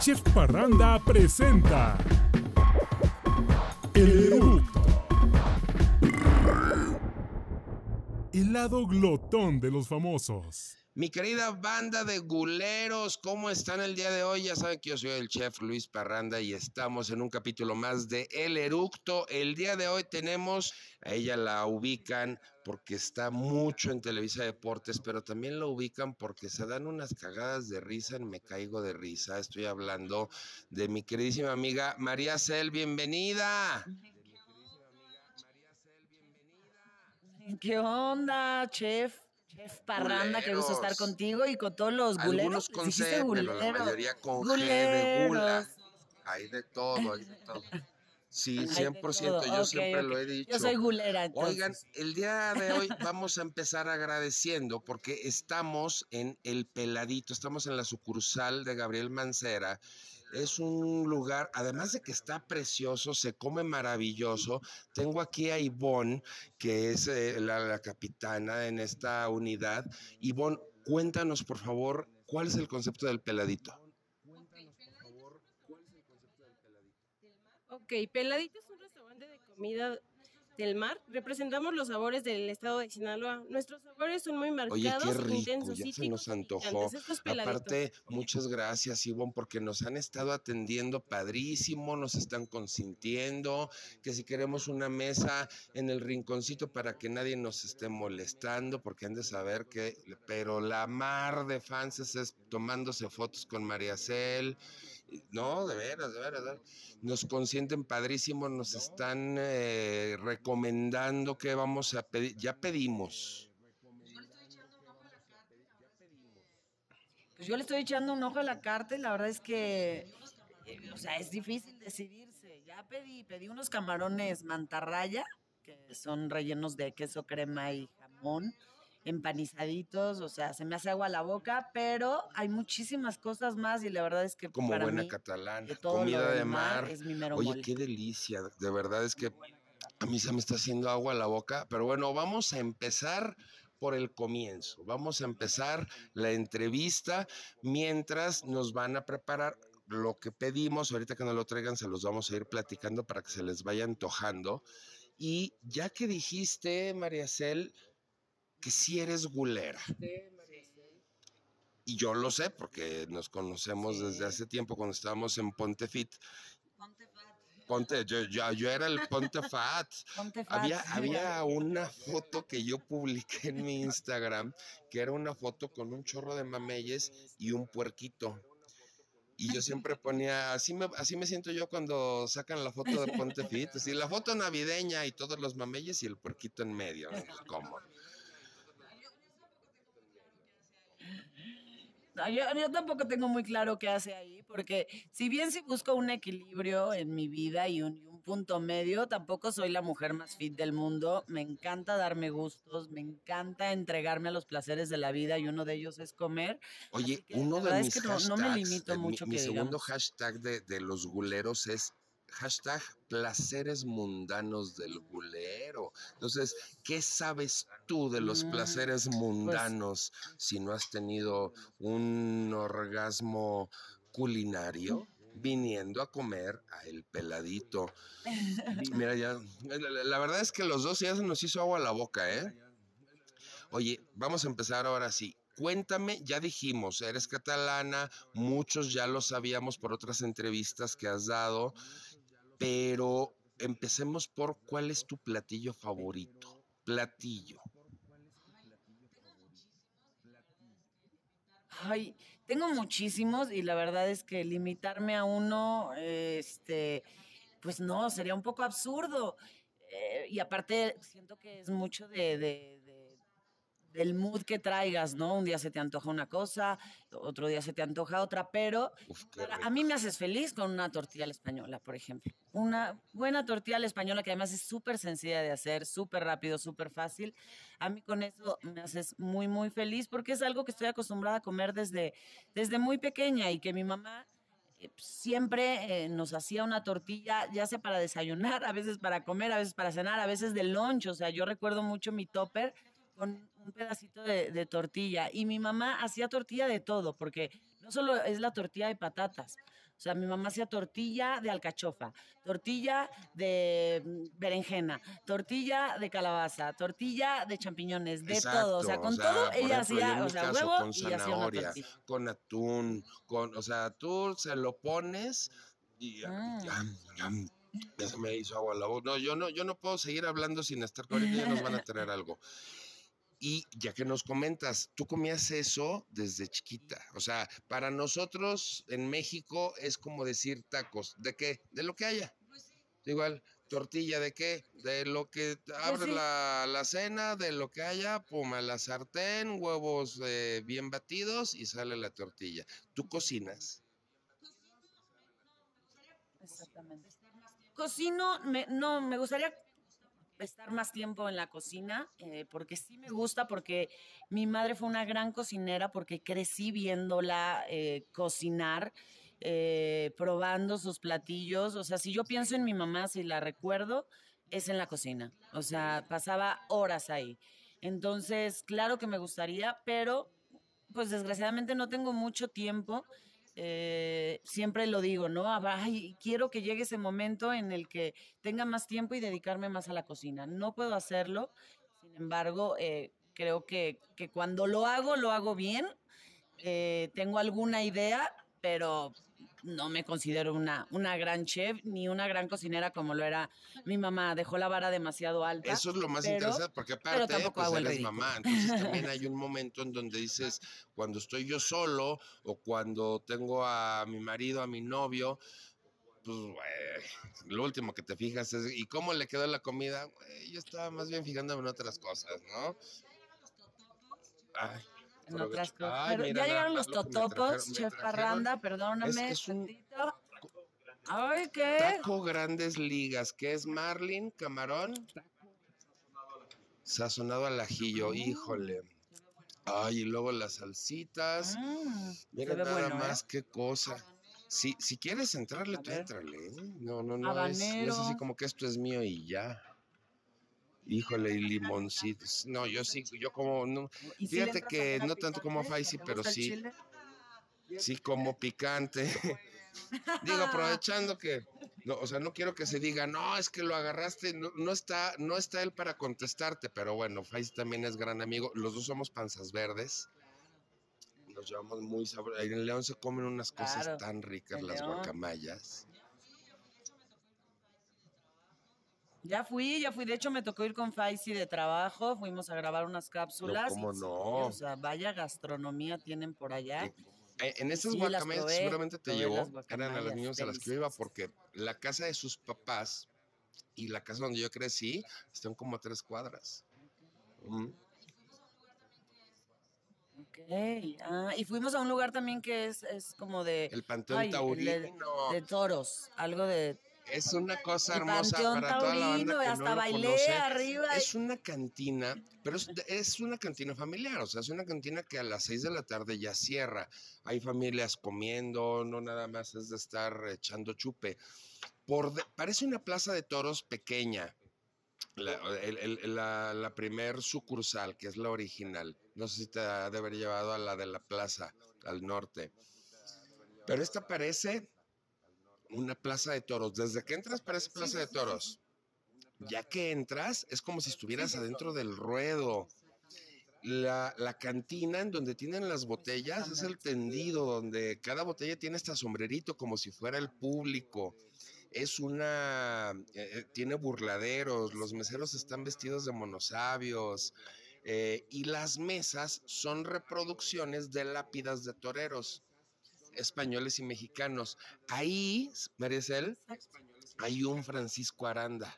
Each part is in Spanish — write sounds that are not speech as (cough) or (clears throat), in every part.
Chef Parranda presenta El Eructo. El lado glotón de los famosos. Mi querida banda de guleros, ¿cómo están el día de hoy? Ya saben que yo soy el chef Luis Parranda y estamos en un capítulo más de El Eructo. El día de hoy tenemos, a ella la ubican porque está mucho en Televisa Deportes, pero también la ubican porque se dan unas cagadas de risa en Me Caigo de Risa. Estoy hablando de mi queridísima amiga María Cel, bienvenida. ¿Qué onda, chef? Chef Parranda, qué gusto estar contigo y con todos los guleros. Algunos con C, pero la mayoría con G de gula. Hay de todo, hay de todo. Sí, 100%, yo siempre lo he dicho. Yo soy gulera. Entonces. Oigan, el día de hoy (laughs) vamos a empezar agradeciendo porque estamos en El Peladito, estamos en la sucursal de Gabriel Mancera. Es un lugar, además de que está precioso, se come maravilloso. Tengo aquí a Ivonne, que es eh, la, la capitana en esta unidad. Ivonne, cuéntanos por favor, ¿cuál es el concepto del Peladito? Ok, Peladito es un restaurante de comida del mar. Representamos los sabores del estado de Sinaloa. Nuestros sabores son muy marcados, Oye, qué rico, intensos, ya se nos antojó. Aparte, muchas gracias, Ivonne, porque nos han estado atendiendo padrísimo, nos están consintiendo, que si queremos una mesa en el rinconcito para que nadie nos esté molestando, porque han de saber que, pero la mar de fans es tomándose fotos con María Cel, no, de veras, de veras, de veras. Nos consienten padrísimo, nos están eh, recomendando que vamos a pedir, ya pedimos. Pues yo le estoy echando un ojo a la carta y la verdad es que, eh, o sea, es difícil decidirse. Ya pedí, pedí unos camarones mantarraya, que son rellenos de queso, crema y jamón, empanizaditos, o sea, se me hace agua la boca, pero hay muchísimas cosas más y la verdad es que Como para buena mí, catalana, de comida de mar. es mi mero Oye, mole. qué delicia, de verdad es que a mí se me está haciendo agua la boca, pero bueno, vamos a empezar por el comienzo. Vamos a empezar la entrevista mientras nos van a preparar lo que pedimos. Ahorita que nos lo traigan, se los vamos a ir platicando para que se les vaya antojando. Y ya que dijiste, María Cel, que sí eres gulera. Y yo lo sé porque nos conocemos desde hace tiempo cuando estábamos en Pontefit. Ponte, yo, yo, yo era el Ponte Fat. (laughs) Ponte fat. Había, había una foto que yo publiqué en mi Instagram, que era una foto con un chorro de mameyes y un puerquito. Y yo siempre ponía, así me, así me siento yo cuando sacan la foto de Ponte Fit, así la foto navideña y todos los mameyes y el puerquito en medio. ¿no? ¿Cómo? No, yo, yo tampoco tengo muy claro qué hace ahí, porque si bien sí busco un equilibrio en mi vida y un, y un punto medio, tampoco soy la mujer más fit del mundo. Me encanta darme gustos, me encanta entregarme a los placeres de la vida y uno de ellos es comer. Oye, que uno la de mis es que no, no me hashtags, limito eh, mi- mucho mi, segundo digamos. hashtag de, de los guleros es hashtag placeres mundanos del gulero. Entonces, ¿qué sabes tú de los Mm, placeres mundanos si no has tenido un orgasmo culinario? viniendo a comer a el peladito. Mira, ya, la, la verdad es que los dos ya se nos hizo agua a la boca, ¿eh? Oye, vamos a empezar ahora sí. Cuéntame, ya dijimos, eres catalana, muchos ya lo sabíamos por otras entrevistas que has dado, pero empecemos por cuál es tu platillo favorito. Platillo. Ay, tengo muchísimos y la verdad es que limitarme a uno, este, pues no, sería un poco absurdo. Eh, y aparte, siento que es mucho de, del mood que traigas, ¿no? Un día se te antoja una cosa, otro día se te antoja otra, pero Uf, a mí me haces feliz con una tortilla a la española, por ejemplo. Una buena tortilla a la española que además es súper sencilla de hacer, súper rápido, súper fácil. A mí con eso me haces muy, muy feliz porque es algo que estoy acostumbrada a comer desde, desde muy pequeña y que mi mamá eh, siempre eh, nos hacía una tortilla, ya sea para desayunar, (laughs) a veces para comer, a veces para cenar, a veces de lunch. O sea, yo recuerdo mucho mi topper con un pedacito de, de tortilla. Y mi mamá hacía tortilla de todo, porque no solo es la tortilla de patatas. O sea, mi mamá hacía tortilla de alcachofa, tortilla de mm, berenjena, tortilla de calabaza, tortilla de champiñones, de todo. O sea, con o sea, todo ella ejemplo, hacía, o sea, caso, huevo con y hacía una zanahoria, con atún, con, o sea, tú se lo pones y yam, yam, ya se me hizo agua la boca. No, yo no, yo no puedo seguir hablando sin estar con ahorita ya nos van a traer algo. Y ya que nos comentas, tú comías eso desde chiquita. O sea, para nosotros en México es como decir tacos. ¿De qué? De lo que haya. Igual, tortilla de qué? De lo que abres sí. la, la cena, de lo que haya, pum, a la sartén, huevos eh, bien batidos y sale la tortilla. ¿Tú cocinas? Exactamente. Cocino, me- no, me gustaría estar más tiempo en la cocina, eh, porque sí me gusta, porque mi madre fue una gran cocinera, porque crecí viéndola eh, cocinar, eh, probando sus platillos. O sea, si yo pienso en mi mamá, si la recuerdo, es en la cocina. O sea, pasaba horas ahí. Entonces, claro que me gustaría, pero pues desgraciadamente no tengo mucho tiempo. Eh, siempre lo digo, ¿no? Ay, quiero que llegue ese momento en el que tenga más tiempo y dedicarme más a la cocina. No puedo hacerlo, sin embargo, eh, creo que, que cuando lo hago, lo hago bien. Eh, tengo alguna idea, pero no me considero una, una gran chef ni una gran cocinera como lo era mi mamá. Dejó la vara demasiado alta. Eso es lo más pero- interesante, porque aparte, tampoco pues eres ridículo. mamá. Entonces también (laughs) hay un momento en donde dices, cuando estoy yo solo o cuando tengo a mi marido, a mi novio, pues, lo último que te fijas es, ¿y cómo le quedó la comida? Yo estaba más bien fijándome en otras cosas, ¿no? Ay, en provecho. otras cosas. Ay, Pero mira ya llegaron los totopos, chef. Parranda, perdóname. es un-. Ay, ¿qué? Taco Grandes Ligas, que es marlin, camarón, sazonado al ajillo, híjole. Ay, y luego las salsitas. Se Mira nada bueno, ¿eh? más qué cosa. Si, si quieres entrarle, tú entrale. ¿eh? No, no, no es, no es así como que esto es mío y ya. Híjole, y limoncitos. No, yo sí, yo como, no, ¿Y si le fíjate que no tanto como? Faisy, ¿Te pero sí. sí como picante. (laughs) (laughs) Digo, aprovechando (laughs) que, no, o sea, no quiero que se diga, no, es que lo agarraste, no, no está, no está él para contestarte, pero bueno, Faisy también es gran amigo, los dos somos panzas verdes, nos llevamos muy sabrosos, en León se comen unas cosas Claro, tan ricas, las León. guacamayas. Ya fui, ya fui. De hecho, me tocó ir con Faisy de trabajo. Fuimos a grabar unas cápsulas. ¿cómo no? o sea, vaya gastronomía tienen por allá. Eh, En esas Sí, guacamayas probé, seguramente te llevó, eran a las niños a las que yo iba porque la casa de sus papás y la casa donde yo crecí están como a tres cuadras. Ujú. Ok. Ah, y fuimos a un lugar también que es, es como de, El Panteón Ay, el de- Taurino. de toros. Algo de. Es una cosa hermosa para toda la banda que hasta no lo bailé conoce. arriba. Es una cantina, pero es, es una cantina familiar, o sea, es una cantina que a las 6 de la tarde ya cierra. Hay familias comiendo, no nada más es de estar echando chupe. Por de- parece una plaza de toros pequeña. La, el- el- la- la primer sucursal, que es la original. No sé si te ha de haber llevado a la de la plaza, al norte. Pero esta parece una plaza de toros. Desde que entras parece plaza de toros. Ya que entras, es como si estuvieras adentro del ruedo. La, la cantina en donde tienen las botellas es el tendido, donde cada botella tiene hasta sombrerito como si fuera el público. Es una, eh, eh, tiene burladeros, los meseros están vestidos de monosabios eh, y las mesas son reproducciones de lápidas de toreros españoles y mexicanos. Ahí, Maricel, hay un Francisco Aranda,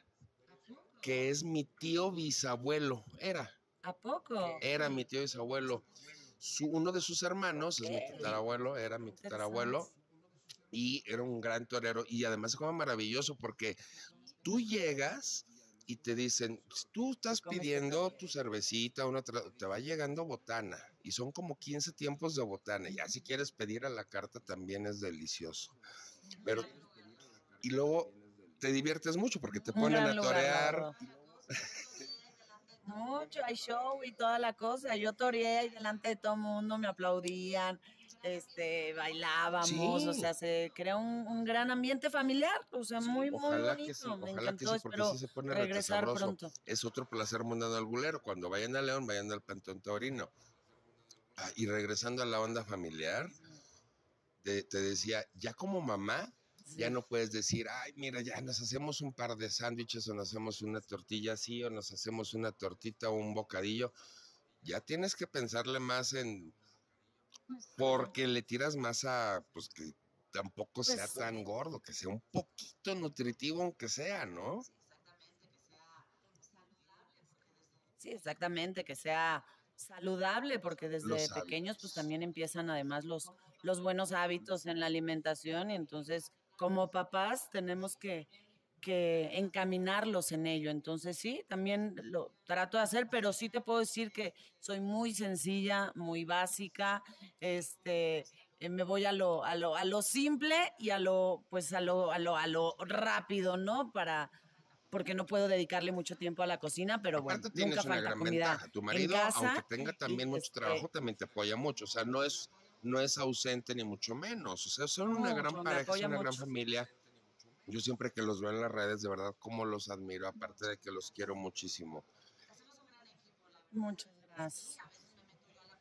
que es mi tío bisabuelo, era, ¿A poco? era mi tío bisabuelo. Su, uno de sus hermanos es mi tatarabuelo, era mi tatarabuelo, y era un gran torero, y además se come maravilloso porque tú llegas y te dicen, "Si tú estás ¿Cómo está pidiendo tu cervecita, una te va llegando botana, y son como 15 tiempos de botana, y ya si quieres pedir a la carta también es delicioso. Pero, y luego te diviertes mucho porque te ponen a torear. Mucho, hay show y toda la cosa. Yo toreé y delante de todo el mundo me aplaudían, este, bailábamos, o sea, se crea un, un gran ambiente familiar, o sea, muy, muy bonito. que sí, me ojalá que encantó, porque espero sí se pone regresar pronto. Es otro placer mundano al bulero. Cuando vayan a León, vayan al Pantón Taurino. Ah, y regresando a la onda familiar, te decía, ya como mamá, ya no puedes decir, ay, mira, ya nos hacemos un par de sándwiches o nos hacemos una tortilla así o nos hacemos una tortita o un bocadillo. Ya tienes que pensarle más en, porque le tiras más a, pues que tampoco sea Pues, tan gordo, que sea un poquito nutritivo aunque sea, ¿no? Sí, exactamente, que sea saludable, porque desde pequeños pues también empiezan además los, los buenos hábitos en la alimentación y entonces como papás tenemos que, que encaminarlos en ello. Entonces sí, también lo trato de hacer, pero sí te puedo decir que soy muy sencilla, muy básica, este eh, me voy a lo, a lo, a lo simple y a lo, pues a lo, a lo, a lo rápido, ¿no? Para, porque no puedo dedicarle mucho tiempo a la cocina, pero bueno, Aparte tienes nunca una falta gran comida ventaja. Tu en marido, casa. aunque tenga también y, mucho este, trabajo, también te apoya mucho. O sea, no es, no es ausente ni mucho menos. O sea, son una gran Mucho, me pareja, una gran mucho. familia. Yo siempre que los veo en las redes, de verdad, cómo los admiro, aparte de que los quiero muchísimo. Muchas gracias.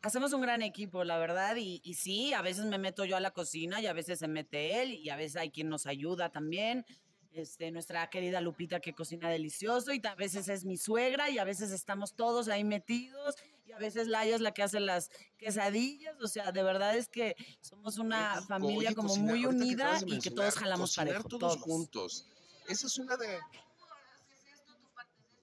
Hacemos un gran equipo, la verdad, y, y sí, a veces me meto yo a la cocina y a veces se mete él y a veces hay quien nos ayuda también. Este, nuestra querida Lupita que cocina delicioso y a veces es mi suegra y a veces estamos todos ahí metidos a veces Laia es la que hace las quesadillas, o sea, de verdad es que somos una familia como cocinar, muy que unida y que todos jalamos parejo, todos, todos. juntos. Esa es una de...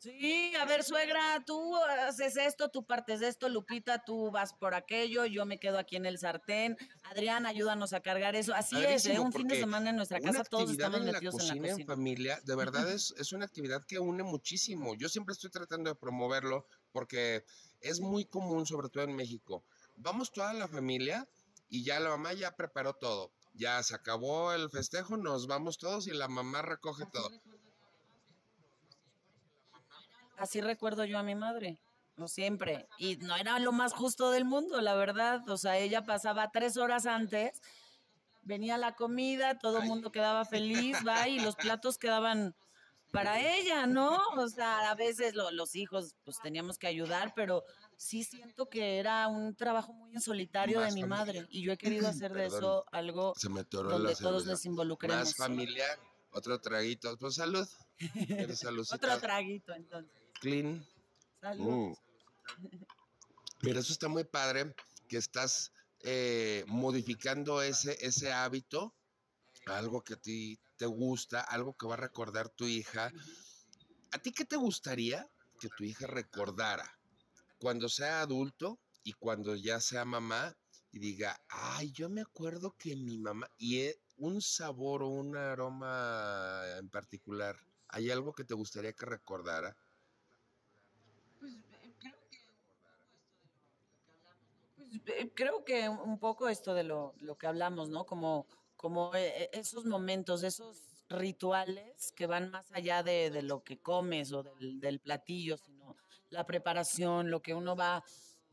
Sí, a ver, suegra, tú haces esto, tú partes de esto, Lupita, tú vas por aquello, yo me quedo aquí en el sartén. Adrián, ayúdanos a cargar eso. Así es, ¿eh? Un fin de semana en nuestra casa todos estamos en la metidos en cocina, la en cocina. familia, de verdad (laughs) es, es una actividad que une muchísimo. Yo siempre estoy tratando de promoverlo porque es muy común, sobre todo en México. Vamos toda la familia y ya la mamá ya preparó todo. Ya se acabó el festejo, nos vamos todos y la mamá recoge todo. Así recuerdo yo a mi madre, no siempre. Y no era lo más justo del mundo, la verdad. O sea, ella pasaba tres horas antes, venía la comida, todo el mundo quedaba feliz, va, y los platos quedaban para ella, ¿no? O sea, a veces lo- los hijos, pues teníamos que ayudar, pero sí siento que era un trabajo muy en solitario de Más mi familiar. madre. Y yo he querido hacer de Perdón. eso algo Se me atoró donde todos nos involucremos. Más familiar, otro traguito. Pues salud. (laughs) Otro traguito, entonces. Clean. Salud. Mm. Mira, eso está muy padre que estás eh, modificando ese, ese hábito, algo que a ti te gusta, algo que va a recordar tu hija. ¿A ti qué te gustaría que tu hija recordara cuando sea adulto y cuando ya sea mamá y diga, ay, yo me acuerdo que mi mamá, y eh, un sabor o un aroma en particular, ¿hay algo que te gustaría que recordara? Pues, eh, creo que un un poco esto de lo, lo que hablamos, ¿no? Como, como eh, eh, esos momentos, esos rituales que van más allá de, de lo que comes o del, del platillo, sino la preparación, lo que uno va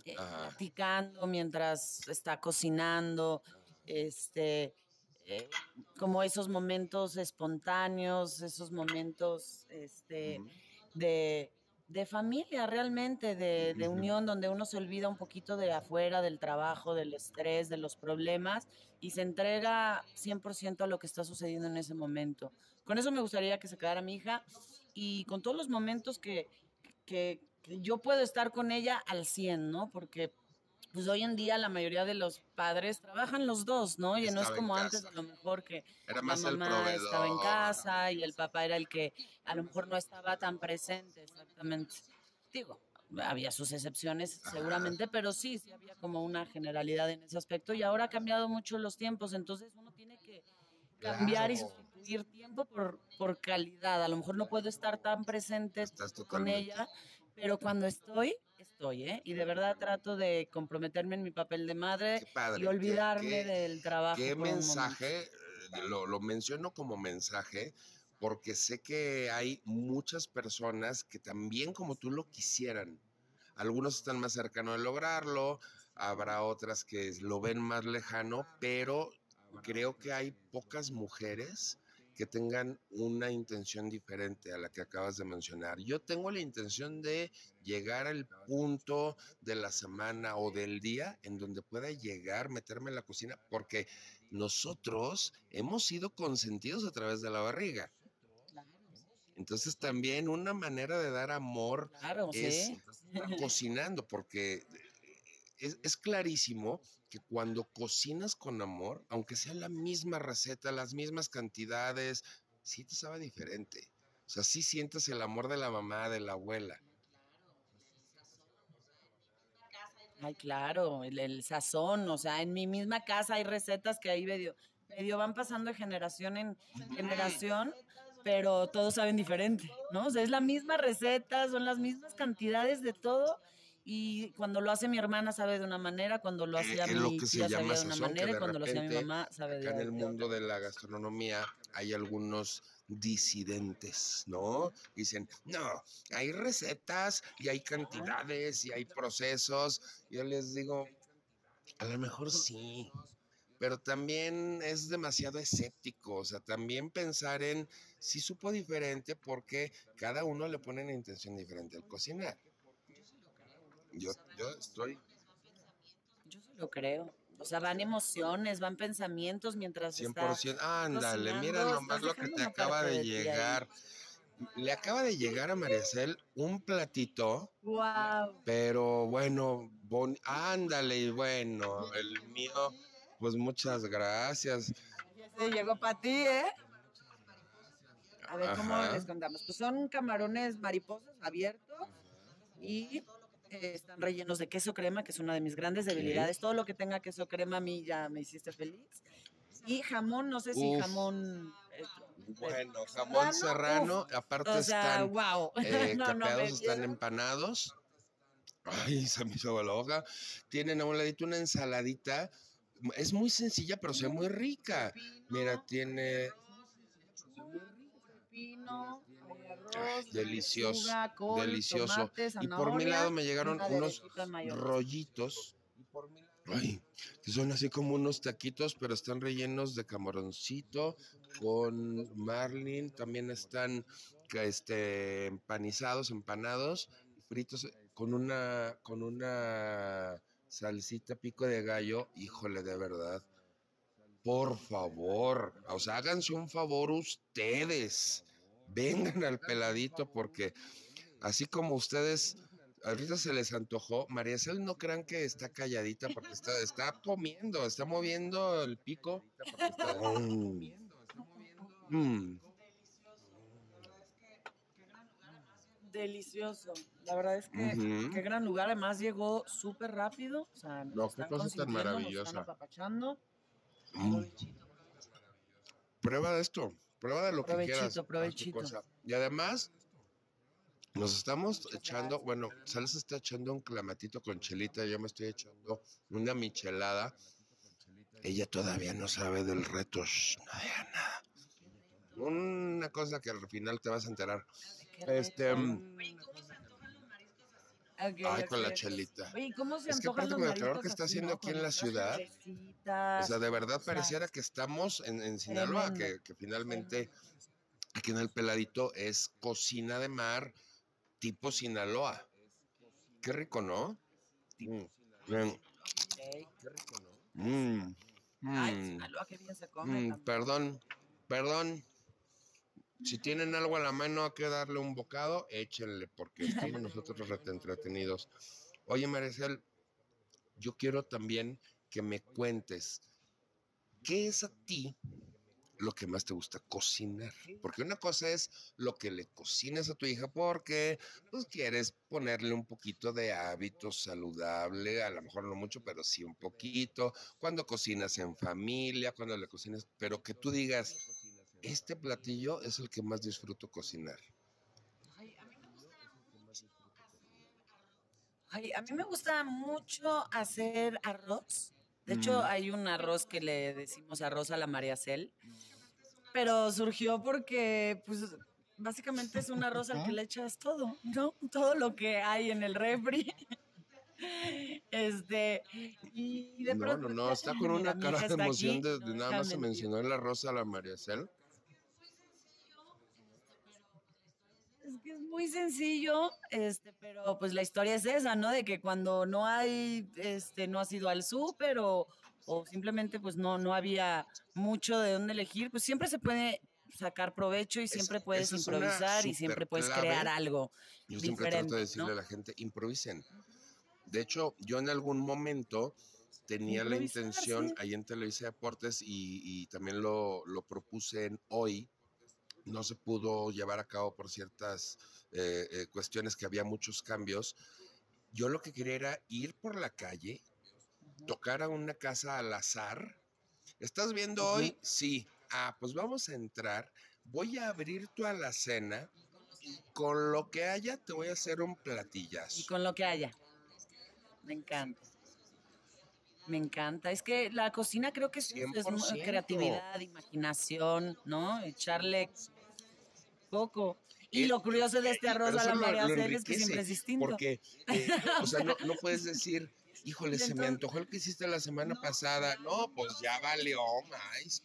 eh, platicando mientras está cocinando, este, eh, como esos momentos espontáneos, esos momentos, este, de, de familia realmente, de, de unión, donde uno se olvida un poquito de afuera, del trabajo, del estrés, de los problemas y se entrega 100% a lo que está sucediendo en ese momento. Con eso me gustaría que se quedara mi hija y con todos los momentos que, que, que yo puedo estar con ella al 100, ¿no? Porque pues hoy en día la mayoría de los padres trabajan los dos, ¿no? Y no es Estaba como antes, a lo mejor que Era la más el mamá estaba en casa y el papá era el que a lo mejor no estaba tan presente, exactamente. Digo, había sus excepciones Ajá. seguramente, pero sí, sí había como una generalidad en ese aspecto y ahora ha cambiado mucho los tiempos, entonces uno tiene que cambiar y Claro. sustituir tiempo por, por calidad. A lo mejor no puedo estar tan presente con ella, pero cuando estoy, estoy, ¿eh? Y de verdad trato de comprometerme en mi papel de madre Qué padre. y qué- olvidarme qué- del trabajo. ¿Qué mensaje? eh, Lo, lo menciono como mensaje porque sé que hay muchas personas que también como tú lo quisieran. Algunos están más cercanos de lograrlo, habrá otras que lo ven más lejano, pero creo que hay pocas mujeres que tengan una intención diferente a la que acabas de mencionar. Yo tengo la intención de llegar al punto de la semana o del día en donde pueda llegar, meterme en la cocina, porque nosotros hemos sido consentidos a través de la barriga. Entonces también una manera de dar amor es cocinando, porque es, clarísimo que cuando cocinas con amor, aunque sea la misma receta, las mismas cantidades, sí te sabe diferente. O sea, sí sientes el amor de la mamá, de la abuela. Ay, claro, el, sazón, o sea, en mi misma casa hay recetas que ahí medio, medio van pasando de generación en generación pero todos saben diferente, ¿no? O sea, es la misma receta, son las mismas cantidades de todo y cuando lo hace mi hermana sabe de una manera, cuando lo hace a mi tía sabe de una manera cuando lo hace a mi mamá sabe de otra. en el mundo de la gastronomía hay algunos disidentes, ¿no? Dicen, no, hay recetas y hay cantidades y hay procesos. Yo les digo, a lo mejor sí, pero también es demasiado escéptico, o sea, también pensar en si supo diferente porque cada uno le pone una intención diferente al cocinar. Yo, yo estoy... Yo lo creo. O sea, van emociones, van pensamientos mientras 100%. Ándale, mira nomás lo que te acaba de llegar. Le acaba de llegar a Mariacel un platito. Wow. Pero bueno, ándale, y bueno, el mío pues muchas gracias. Se llegó para ti, ¿eh? A ver, ¿cómo les contamos? Pues son camarones mariposas abiertos y eh, están rellenos de queso crema, que es una de mis grandes debilidades. Todo lo que tenga queso crema a mí ya me hiciste feliz. Y jamón, no sé si jamón... Eh, bueno, jamón serrano, aparte están wow. (laughs) eh, capeados, están empanados. Ay, se me hizo la hoja. Tienen a un ladito una ensaladita es muy sencilla, pero se ve muy rica. Mira, tiene delicioso, delicioso. y por mi lado me llegaron unos rollitos. Ay, que son así como unos taquitos, pero están rellenos de camaroncito con marlin. También están este, empanizados, empanados, fritos con una, con una salsita pico de gallo, híjole, de verdad. Por favor, o sea, háganse un favor ustedes. Vengan al peladito porque así como ustedes ahorita se les antojó, María Cel no crean que está calladita porque está, está comiendo, está moviendo el pico. Mm delicioso. La verdad es que qué gran lugar. Además llegó súper rápido. O sea, no, qué cosa tan maravillosa. Mm. Prueba de esto. Prueba de lo que quieras. Provechito, Y además, nos estamos echando, bueno, Sal se está echando un clamatito con chelita, yo me estoy echando una michelada. Ella todavía no sabe del reto, no diga nada. Una cosa que al final te vas a enterar. Este. Mm, ay, con la chelita. ¿cómo se es que aparte con el calor que está haciendo aquí en la ciudad, o sea, de verdad pareciera que estamos en, en Sinaloa, que, que, finalmente aquí en el peladito es cocina de mar tipo Sinaloa. Qué rico, ¿no? Mm, Qué rico, ¿no? Mm, Ay, Sinaloa, qué bien se come. perdón, perdón. Si tienen algo a la mano que darle un bocado, échenle, porque (laughs) estamos nosotros entretenidos. Oye, Maricel, yo quiero también que me cuentes, ¿qué es a ti lo que más te gusta cocinar? Porque una cosa es lo que le cocines a tu hija porque pues quieres ponerle un poquito de hábito saludable, a lo mejor no mucho, pero sí un poquito. Cuando cocinas en familia, cuando le cocinas, pero que tú digas, este platillo es el que más disfruto cocinar. Ay, a mí me gusta mucho hacer arroz. De hecho, mm. hay un arroz que le decimos arroz a la María Cel. pero surgió porque, pues, básicamente es un arroz al que le echas todo, ¿no? Todo lo que hay en el refri. Este, y de No, pronto. no, no, está con (laughs) una cara de emoción aquí, de, no nada más se mencionó en la rosa a la María Cel. Es que es muy sencillo, este, pero pues la historia es esa, ¿no? De que cuando no hay, este, no has ido al súper o, o simplemente pues no, no había mucho de dónde elegir, pues siempre se puede sacar provecho y siempre Es- puedes improvisar y siempre puedes crear algo. Yo siempre trato de decirle ¿no? a la gente, improvisen. De hecho, yo en algún momento tenía la intención, sí. ahí en Televisa Deportes, y, y también lo, lo propuse en hoy, no se pudo llevar a cabo por ciertas eh, eh, cuestiones que había muchos cambios. Yo lo que quería era ir por la calle, tocar a una casa al azar. ¿Estás viendo hoy? Sí. Ah, pues vamos a entrar. Voy a abrir tu alacena y con lo que haya te voy a hacer un Y platillazo. con lo que haya. Me encanta. Me encanta. Es que la cocina creo que es, es mu- 100%. creatividad, imaginación, ¿no? Echarle poco. Y Eh, lo curioso de este Y- arroz a la María es que siempre es distinto. Porque, eh, o sea, no, no puedes decir, híjole, se me antojó el que hiciste la semana pasada. No, pues ya valió, más.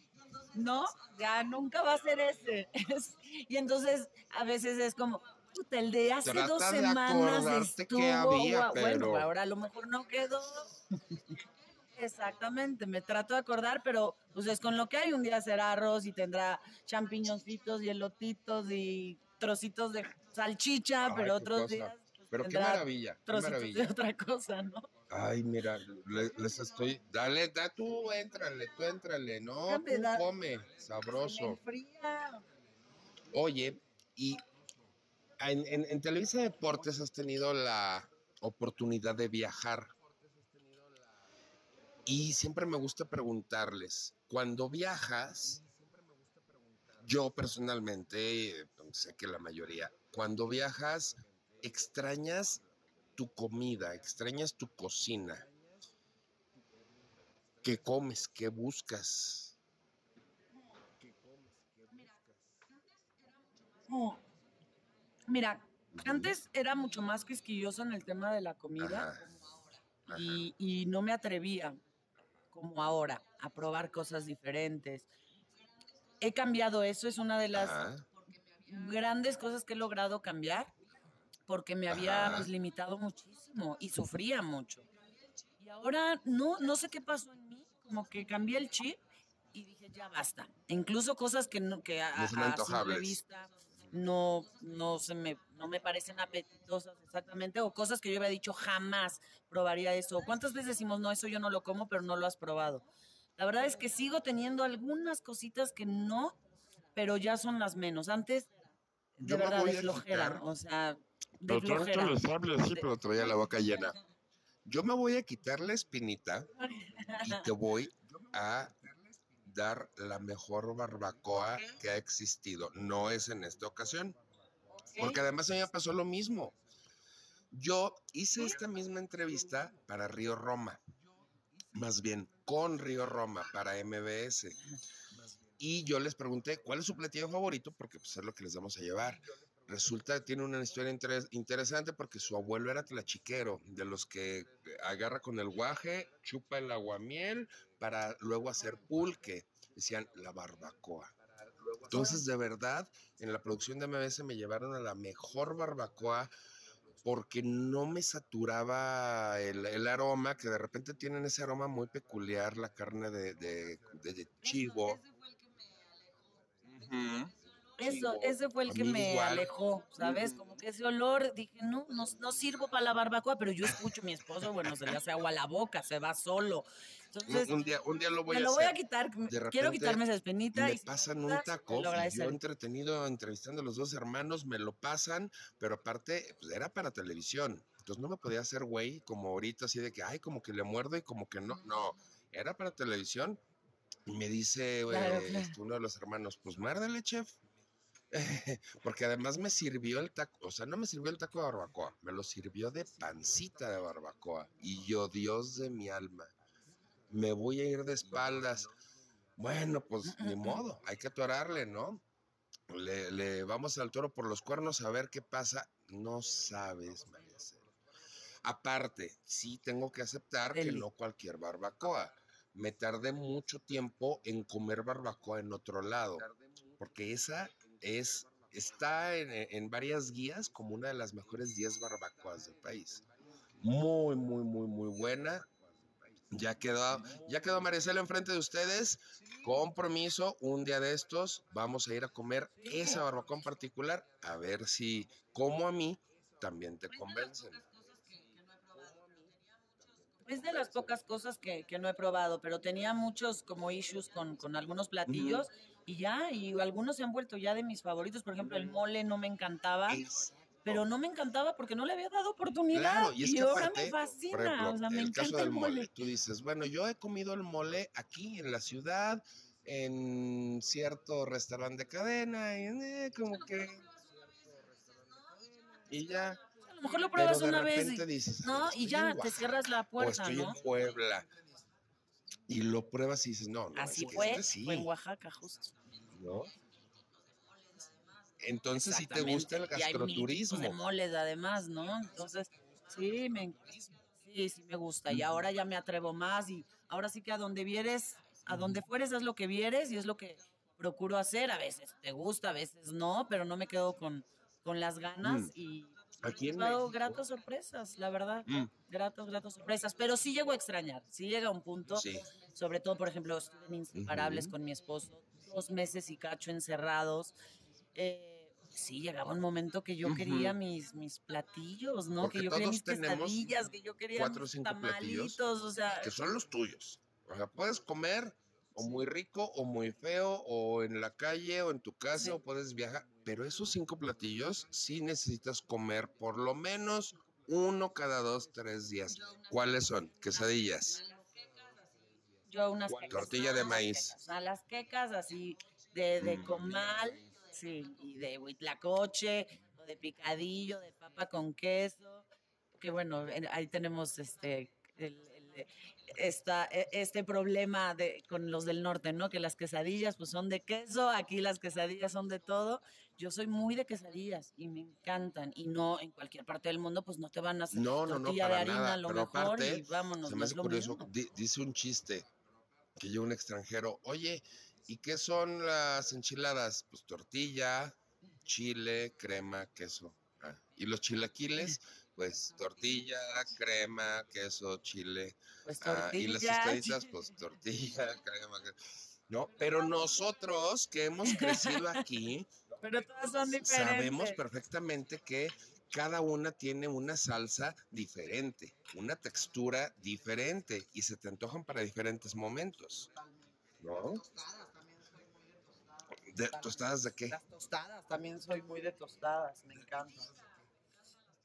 No, ya nunca va a ser ese. (laughs) Es- y entonces a veces es como, puta, el de hace dos de semanas estuvo qué había, Bueno, ahora a lo mejor no quedó. Exactamente, me trato de acordar, pero pues es con lo que hay. Un día será arroz y tendrá champiñoncitos y elotitos y trocitos de salchicha, Ay, pero otros cosa. días pues, Pero qué maravilla, qué maravilla. de otra cosa, ¿no? Ay, mira, le- les estoy. Dale, da tú, éntrale, tú éntrale. No, Déjame tú come, sabroso. Oye, y en, en- en Televisa Deportes has tenido la oportunidad de viajar. Y siempre me gusta preguntarles, cuando viajas, yo personalmente, sé que la mayoría, cuando viajas, extrañas tu comida, extrañas tu cocina. ¿Qué comes? ¿Qué buscas? Mm. Mira, antes era mucho más quisquilloso en el tema de la comida y, y no me atrevía, como ahora, a probar cosas diferentes. He cambiado eso, es una de las Ajá. grandes cosas que he logrado cambiar porque me había pues, limitado muchísimo y sufría mucho. Y ahora no, no sé qué pasó en mí, como que cambié el chip y dije ya basta. Incluso cosas que, no, que a, No a- simple vista no, no, se me, no me parecen apetitosas exactamente o cosas que yo había dicho jamás probaría eso. ¿Cuántas veces decimos no, eso yo no lo como, pero no lo has probado? La verdad es que sigo teniendo algunas cositas que no, pero ya son las menos. Antes, de Yo me verdad, de flojera. quitar- O sea, de flojera. hables así, pero traía la boca llena. Yo me voy a quitar la espinita y te voy a dar la mejor barbacoa que ha existido. No es en esta ocasión, porque además a mí me pasó lo mismo. Yo hice esta misma entrevista para Río Roma, más bien con Río Roma para MBS. Y yo les pregunté cuál es su platillo favorito, porque pues es lo que les vamos a llevar. Resulta que tiene una historia interes- interesante porque su abuelo era tlachiquero, de los que agarra con el guaje, chupa el aguamiel para luego hacer pulque. Decían la barbacoa. Entonces, de verdad, en la producción de MBS me llevaron a la mejor barbacoa porque no me saturaba el, el aroma, que de repente tienen ese aroma muy peculiar, la carne de, de- de- de chivo. Eso, Chivo. ese fue el que me igual. alejó, ¿sabes? Como que ese olor, dije, no, no, no sirvo para la barbacoa, pero yo escucho a mi esposo, bueno, se le hace agua a la boca, se va solo. Entonces, Un, un día, un día lo voy me a lo hacer. voy a quitar, De quiero quitarme esa espinita. me y pasan un taco, yo entretenido entrevistando a los dos hermanos, me lo pasan, pero aparte pues, era para televisión. Entonces no me podía hacer güey como ahorita, así de que, ay, como que le muerdo y como que no. No, era para televisión. Y me dice Claro, eh, claro. este, uno de los hermanos, pues muérdele, chef. Porque además me sirvió el taco, o sea, no me sirvió el taco de barbacoa, me lo sirvió de pancita de barbacoa. Y yo, Dios de mi alma, me voy a ir de espaldas. Bueno, pues ni modo, hay que atorarle, ¿no? Le, le vamos al toro por los cuernos a ver qué pasa. No sabes, María Cel. Aparte, sí tengo que aceptar que Deli. no cualquier barbacoa. Me tardé mucho tiempo en comer barbacoa en otro lado, porque esa es, está en, en varias guías como una de las mejores 10 barbacoas del país. Muy, muy, muy, muy buena. Ya quedó, ya quedó Maricela enfrente de ustedes. Compromiso, un día de estos vamos a ir a comer esa barbacoa en particular, a ver si, como a mí, también te convencen. Es de las pocas cosas que, que no he probado, pero tenía muchos como issues con, con algunos platillos y ya, y algunos se han vuelto ya de mis favoritos. Por ejemplo, el mole no me encantaba, Es- pero no me encantaba porque no le había dado oportunidad. Claro, y es que ahora aparte, me fascina, ejemplo, o sea, me el encanta caso del el mole. mole. Tú dices, bueno, yo he comido el mole aquí en la ciudad, en cierto restaurante de cadena, y eh, como que... Y ya, A lo mejor lo pero pruebas de una vez, y- dices, ¿no? "Ay, Y ya te cierras la o puerta, estoy ¿no? en Puebla. Y lo pruebas y dices, no, no, Así es que fue, este sí, fue en Oaxaca, justo. ¿no? Entonces, si te gusta el Y hay mil gastroturismo. de moles además, ¿no? Entonces, sí, me, sí, sí me gusta. Y ahora ya me atrevo más y ahora sí que a donde vieres, a donde fueres es lo que vieres y es lo que procuro hacer. A veces te gusta, a veces no, pero no me quedo con, con las ganas Mm. y Aquí en dado gratas sorpresas, la verdad. Mm, Gratos, gratos sorpresas. Pero sí llego a extrañar, sí llega un punto sí. sobre todo, por ejemplo, estuve en Inseparables con mi esposo, dos meses y cacho encerrados. Eh, sí, llegaba un momento que yo quería mis, mis platillos, ¿no? Porque que yo quería mis quesadillas, que yo quería cuatro mis cinco platillos tamalitos, o sea, que son los tuyos. O sea, puedes comer o muy rico o muy feo o en la calle o en tu casa Sí. o puedes viajar, pero esos cinco platillos sí necesitas comer por lo menos uno cada dos, tres días. ¿Cuáles son? Quesadillas. yo unas quecas, Tortilla de maíz. quecas, sea, las quecas así de, de Mm. comal, sí, y de huitlacoche, o de picadillo, de papa con queso, que bueno, en- ahí tenemos este el- el- esta, e- este problema de, con los del norte, ¿no? Que las quesadillas pues son de queso, aquí las quesadillas son de todo. Yo soy muy de quesadillas y me encantan y no en cualquier parte del mundo pues no te van a hacer No, no, no, tortilla de harina nada. a lo Pero mejor aparte, y vámonos, Se me hace curioso, dice un chiste que llega un extranjero, oye, ¿y qué son las enchiladas? Pues tortilla, chile, crema, queso. Ah, Y los chilaquiles, pues tortilla, crema, queso, chile. Pues Ah, y las tostaditas, (laughs) pues tortilla, (laughs) crema. que- No, pero nosotros que hemos crecido aquí, pero todas son diferentes. sabemos perfectamente que cada una tiene una salsa diferente, una textura diferente y se te antojan para diferentes momentos. ¿No? ¿De, ¿Tostadas de qué? Las tostadas, también soy muy de tostadas, me encantan.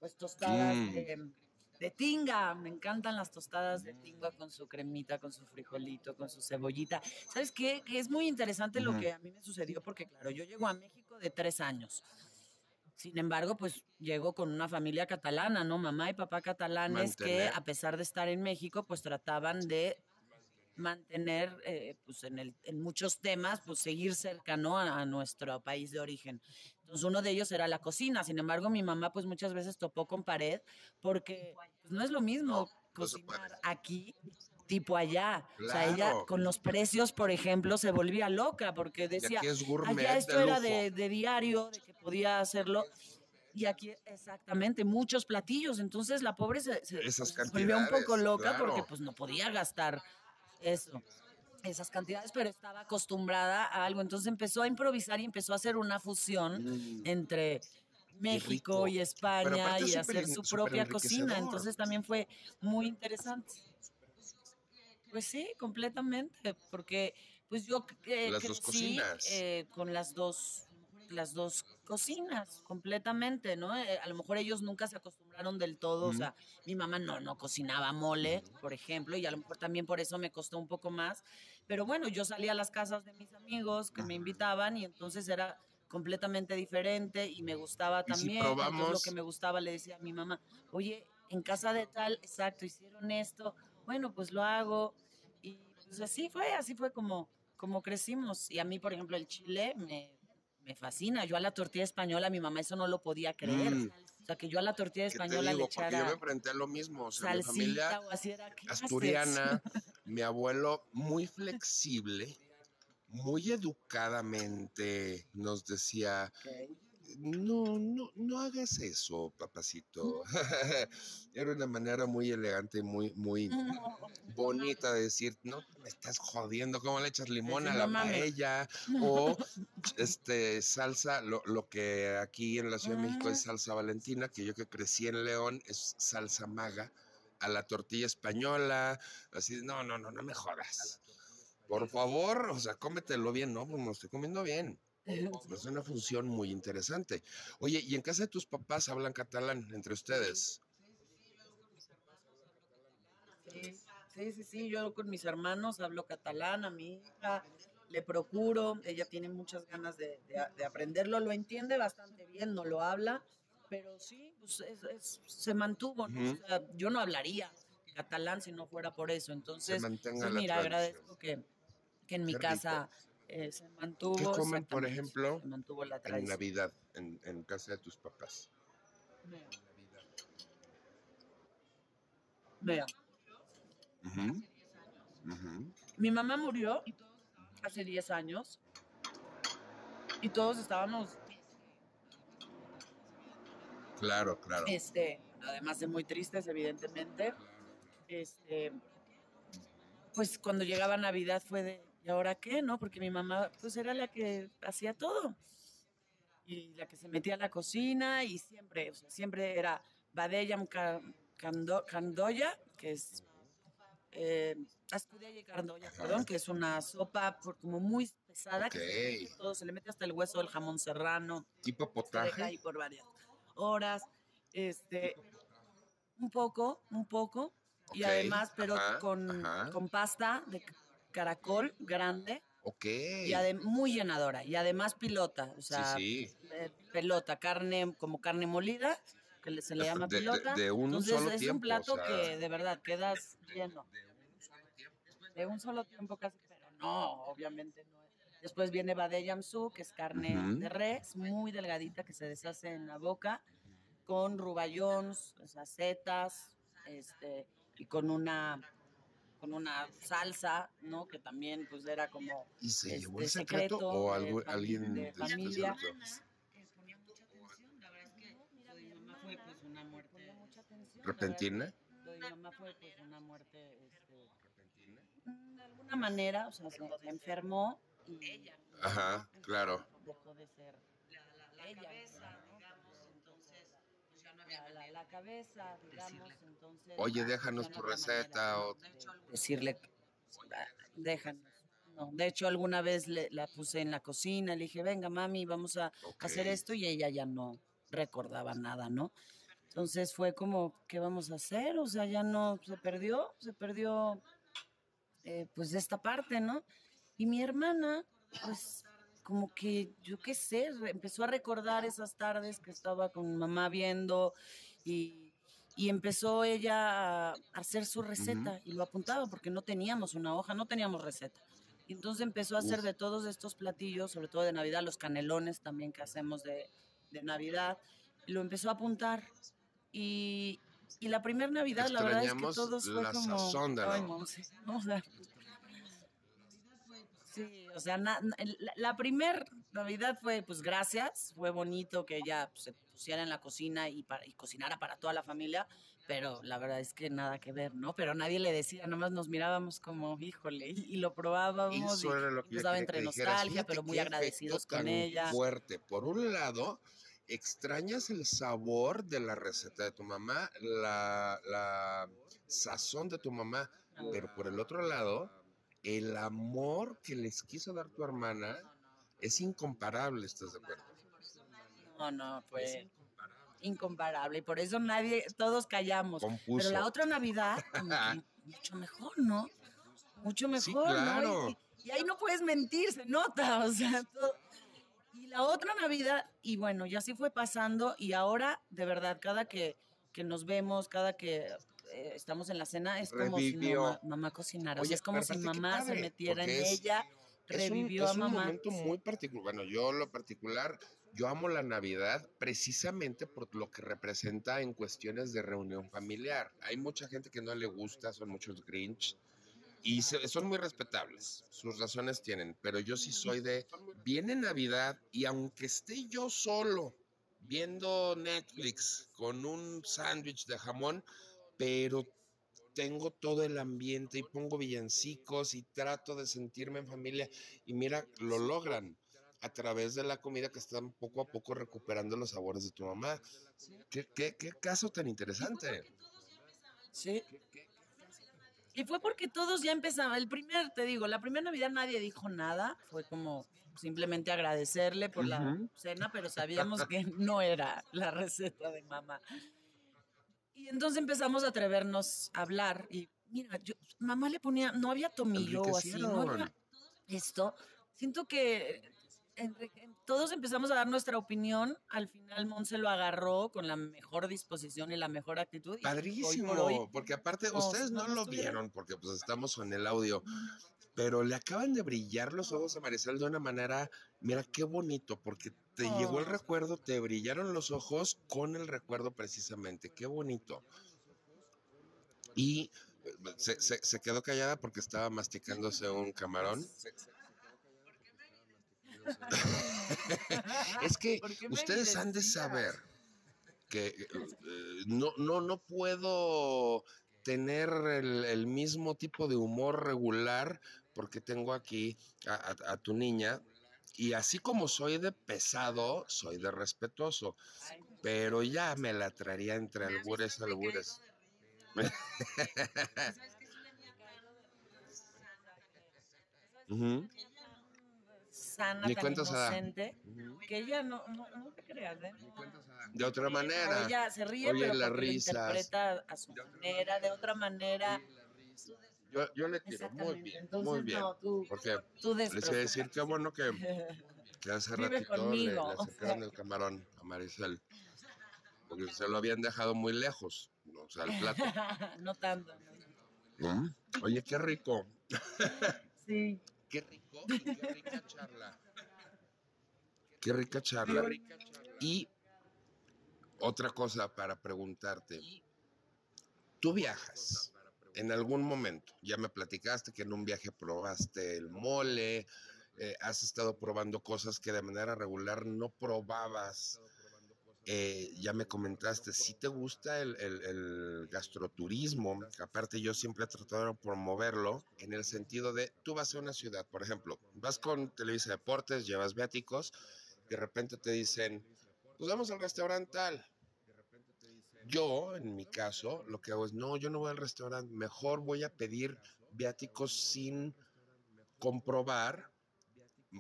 Pues tostadas Mm. de, de tinga, me encantan las tostadas de tinga con su cremita, con su frijolito, con su cebollita. ¿Sabes qué? Que es muy interesante lo que a mí me sucedió porque, claro, yo llego a México de tres años. Sin embargo, pues llego con una familia catalana, ¿no? Mamá y papá catalanes que, a pesar de estar en México, pues trataban de mantener, eh, pues en, el, en muchos temas, pues seguir cercano a, a nuestro país de origen. Entonces uno de ellos era la cocina. Sin embargo, mi mamá pues muchas veces topó con pared porque pues, no es lo mismo no cocinar aquí tipo allá. O sea, ella con los precios, por ejemplo, se volvía loca porque decía, aquí es gourmet allá esto de era de, de diario, de que podía hacerlo. Y aquí, exactamente, muchos platillos. Entonces la pobre se, se- volvió un poco loca porque pues no podía gastar eso, esas cantidades, pero estaba acostumbrada a algo. Entonces empezó a improvisar y empezó a hacer una fusión Mm, entre México y España y hacer su propia cocina. Entonces también fue muy interesante. Pues sí, completamente, porque pues yo eh, Las crecí eh, con las dos las dos cocinas completamente, ¿no? Eh, a lo mejor ellos nunca se acostumbraron del todo, o sea, mi mamá no no cocinaba mole, por ejemplo, y a lo mejor también por eso me costó un poco más, pero bueno, yo salía a las casas de mis amigos que me invitaban y entonces era completamente diferente y me gustaba Y si también. entonces lo probamos- que me gustaba le decía a mi mamá, oye, en casa de tal, exacto, hicieron esto, bueno, pues lo hago. Y pues así fue, así fue como, como crecimos. Y a mí, por ejemplo, el chile me, me fascina. Yo a la tortilla española, mi mamá eso no lo podía creer. Mm. O sea, que yo a la tortilla ¿Qué te española le? Porque yo me echara enfrenté a lo mismo. O sea, mi familia o así era. ¿qué haces? (laughs) mi abuelo muy flexible, muy educadamente nos decía, no, no, no hagas eso, papacito. (laughs) Era una manera muy elegante y muy, muy (laughs) bonita de decir, no me estás jodiendo, ¿cómo le echas limón a la paella? O (laughs) este salsa, lo, lo que aquí en la Ciudad de México es Ah. salsa valentina, que yo que crecí en León es salsa maga, a la tortilla española, así, no, no, no, no me jodas. Por favor, o sea, cómetelo bien, ¿no? Pues me estoy comiendo bien. Es una función muy interesante. Oye, ¿y en casa de tus papás hablan catalán entre ustedes? Sí, sí, sí, yo con mis hermanos hablo catalán, a mi hija le procuro, ella tiene muchas ganas de aprenderlo, lo entiende bastante bien, no lo habla, pero sí, pues es- es- se mantuvo, ¿no? Ujú. O sea, yo no hablaría catalán si no fuera por eso, entonces, pues mira, agradezco que, que en mi casa eh, se mantuvo. ¿Qué comen, por ejemplo, Se mantuvo la En. Navidad, en, en casa de tus papás. Vea, vea. Ujú, ujú. Mi mamá murió hace 10 años y todos estábamos, Claro, claro. este, además de muy tristes, evidentemente. Este, pues cuando llegaba Navidad fue de, ¿y ahora qué? ¿No? Porque mi mamá, pues era la que hacía todo. Y la que se metía a la cocina y siempre, o sea, siempre era Badeyam Ca- Cando- Candoya, que es eh, y Candoya, perdón, que es una sopa por- como muy pesada, que se le Ok. mete todo, se le mete hasta el hueso del jamón serrano, Tipo potaje. por varias horas, este, un poco, un poco, y además, pero ajá, con, ajá. con pasta de caracol grande Ok. y muy llenadora, y además pilota, o sea, sí, sí. eh, pelota, carne como carne molida, que se le llama De- de- pilota. de un Entonces solo es tiempo, un plato o sea. que de verdad quedas lleno. De un solo tiempo casi, pero no, obviamente no. Después viene Badeyamsu, que es carne de res, muy delgadita, que se deshace en la boca, con sea, setas, este, y con una con una salsa, ¿no? Que también pues era como ¿Y se llevó el este, secreto, secreto o algo- alguien de después familia. se lo- les ponía mucha atención. La verdad es que lo de mi mamá fue pues una muerte ¿Repentina? Lo de mi mamá fue pues una muerte este, mm, de alguna manera, o sea, se, se enfermó y Ajá, claro. dejó de ser ella, ¿no? Entonces, pues ya no había la, la cabeza, digamos, entonces Oye, ya déjanos no tu receta o- de decirle "Ah, déjanos. No, de hecho alguna vez le, la puse en la cocina, le dije, venga mami, vamos a hacer esto y ella ya no recordaba nada, ¿no? Entonces fue como, ¿qué vamos a hacer? O sea, ya no, se perdió, se perdió eh, pues esta parte, ¿no? Y mi hermana, pues como que, yo qué sé, empezó a recordar esas tardes que estaba con mamá viendo y, y empezó ella a hacer su receta y lo apuntaba porque no teníamos una hoja, no teníamos receta. Y entonces empezó a hacer Uf. de todos estos platillos, sobre todo de Navidad, los canelones también que hacemos de, de Navidad, lo empezó a apuntar. Y, y la primera Navidad, la verdad es que Extrañamos todos fue como... "Ay, ¿no? O sea, Sí, o sea, na- la, la primer Navidad fue, pues gracias, fue bonito que ella pues, se pusiera en la cocina y, para, y cocinara para toda la familia, pero la verdad es que nada que ver, ¿no? Pero nadie le decía, nomás nos mirábamos como, híjole, y, y lo probábamos, Eso y, era lo que y nos daba que entre dijeras. nostalgia, pero muy agradecidos con tan ella. fuerte. Por un lado, extrañas el sabor de la receta de tu mamá, la, la sazón de tu mamá, pero por el otro lado, el amor que les quiso dar tu hermana es incomparable, ¿estás de acuerdo? No, no, fue incomparable, y por eso nadie, todos callamos. Compuso. Pero la otra Navidad, (laughs) mucho mejor, ¿no? Mucho mejor, Sí, ¿no? claro. Y, y ahí no puedes mentir, se nota, o sea, todo. Y la otra Navidad, y bueno, ya así fue pasando, y ahora, de verdad, cada que, que nos vemos, cada que eh, estamos en la cena, es como si Revivió. mamá, mamá cocinara. o Oye, sea, es como si mamá se padre, metiera en es- ella es un, revivió es a un mamá. momento muy particular. Bueno, yo lo particular, yo amo la Navidad precisamente por lo que representa en cuestiones de reunión familiar. Hay mucha gente que no le gusta, son muchos Grinch. Y se- son muy respetables, sus razones tienen, pero yo sí soy de, viene Navidad y aunque esté yo solo viendo Netflix con un sándwich de jamón, pero tengo todo el ambiente y pongo villancicos y trato de sentirme en familia y mira, lo logran a través de la comida que están poco a poco recuperando los sabores de tu mamá. ¿Qué, qué- qué caso tan interesante? Sí. Y fue porque todos ya empezaban. El primer, te digo, la primera Navidad nadie dijo nada. Fue como simplemente agradecerle por la cena, pero sabíamos que no era la receta de mamá. Y entonces empezamos a atrevernos a hablar. Y mira, yo, mamá le ponía, no había tomillo o así, no había esto. Siento que todos empezamos a dar nuestra opinión. Al final Monse lo agarró con la mejor disposición y la mejor actitud. hoy Padrísimo, por hoy porque aparte no, ustedes no no lo vieron porque pues estamos en el audio, pero le acaban de brillar los ojos a Marisol de una manera, mira qué bonito, porque te llegó el Oh. recuerdo, te brillaron los ojos con el recuerdo precisamente, qué bonito. Y eh, se, se- se quedó callada porque estaba masticándose un camarón. (laughs) Es que ¿Por qué me ustedes han de saber que eh, no, no, no puedo tener el, el mismo tipo de humor regular porque tengo aquí a, a- a tu niña y así como soy de pesado, soy de respetuoso, pero ya me la traería entre albures, albures. Ujú, sana, Ni tan inocente, que ella no, no, no te creas, ¿eh? De otra manera. Ella se ríe, Oye, pero las risas. interpreta a su manera, de otra manera. Yo, yo le tiro muy bien, Entonces, muy bien. no, tú, Porque tú les iba a decir qué bueno que, que (laughs) hace ratito le, le sea. el camarón a Maricel. Porque se lo habían dejado muy lejos, o sea, el plato. (laughs) no tanto. Mm, Oye, qué rico, Sí. (laughs) qué rico, qué rica charla. Qué rica charla. Y otra cosa para preguntarte. Tú viajas en algún momento. Ya me platicaste que en un viaje probaste el mole, eh, has estado probando cosas que de manera regular no probabas. Eh, ya me comentaste, si te gusta el, gastroturismo, aparte yo siempre he tratado de promoverlo en el sentido de, tú vas a una ciudad, por ejemplo, vas con Televisa Deportes, llevas viáticos, de repente te dicen, pues vamos al restaurante tal. Yo, en mi caso, lo que hago es, no, yo no voy al restaurante, mejor voy a pedir viáticos sin comprobar.